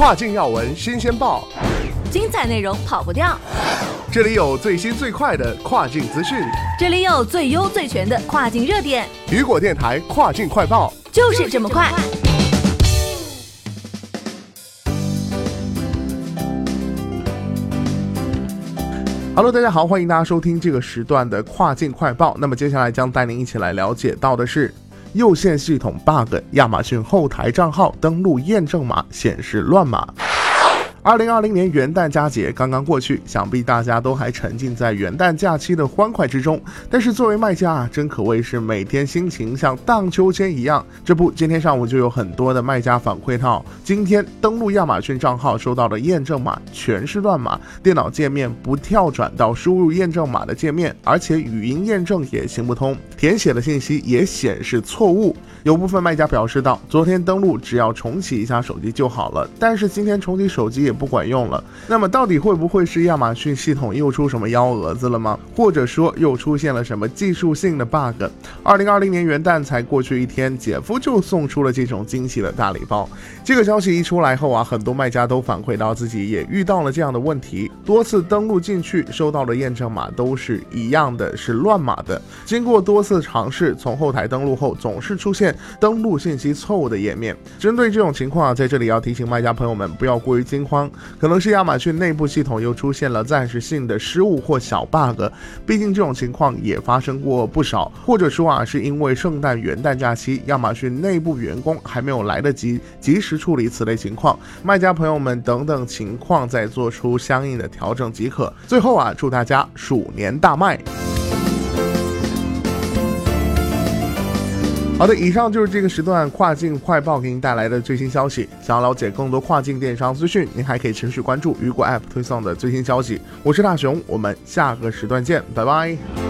跨境要闻新鲜报，精彩内容跑不掉。这里有最新最快的跨境资讯，这里有最优最全的跨境热点。雨果电台跨境快报就是这么快。Hello，大家好，欢迎大家收听这个时段的跨境快报。那么接下来将带您一起来了解到的是。右线系统 bug，亚马逊后台账号登录验证码显示乱码。二零二零年元旦佳节刚刚过去，想必大家都还沉浸在元旦假期的欢快之中。但是作为卖家啊，真可谓是每天心情像荡秋千一样。这不，今天上午就有很多的卖家反馈到，今天登录亚马逊账号收到的验证码全是乱码，电脑界面不跳转到输入验证码的界面，而且语音验证也行不通，填写的信息也显示错误。有部分卖家表示道，昨天登录只要重启一下手机就好了，但是今天重启手机也不管用了。那么到底会不会是亚马逊系统又出什么幺蛾子了吗？或者说又出现了什么技术性的 bug？二零二零年元旦才过去一天，姐夫就送出了这种惊喜的大礼包。这个消息一出来后啊，很多卖家都反馈到自己也遇到了这样的问题，多次登录进去收到的验证码都是一样的，是乱码的。经过多次尝试，从后台登录后总是出现。登录信息错误的页面，针对这种情况啊，在这里要提醒卖家朋友们不要过于惊慌，可能是亚马逊内部系统又出现了暂时性的失误或小 bug，毕竟这种情况也发生过不少，或者说啊，是因为圣诞元旦假期，亚马逊内部员工还没有来得及及时处理此类情况，卖家朋友们等等情况再做出相应的调整即可。最后啊，祝大家鼠年大卖！好的，以上就是这个时段跨境快报给您带来的最新消息。想要了解更多跨境电商资讯，您还可以持续关注雨果 App 推送的最新消息。我是大熊，我们下个时段见，拜拜。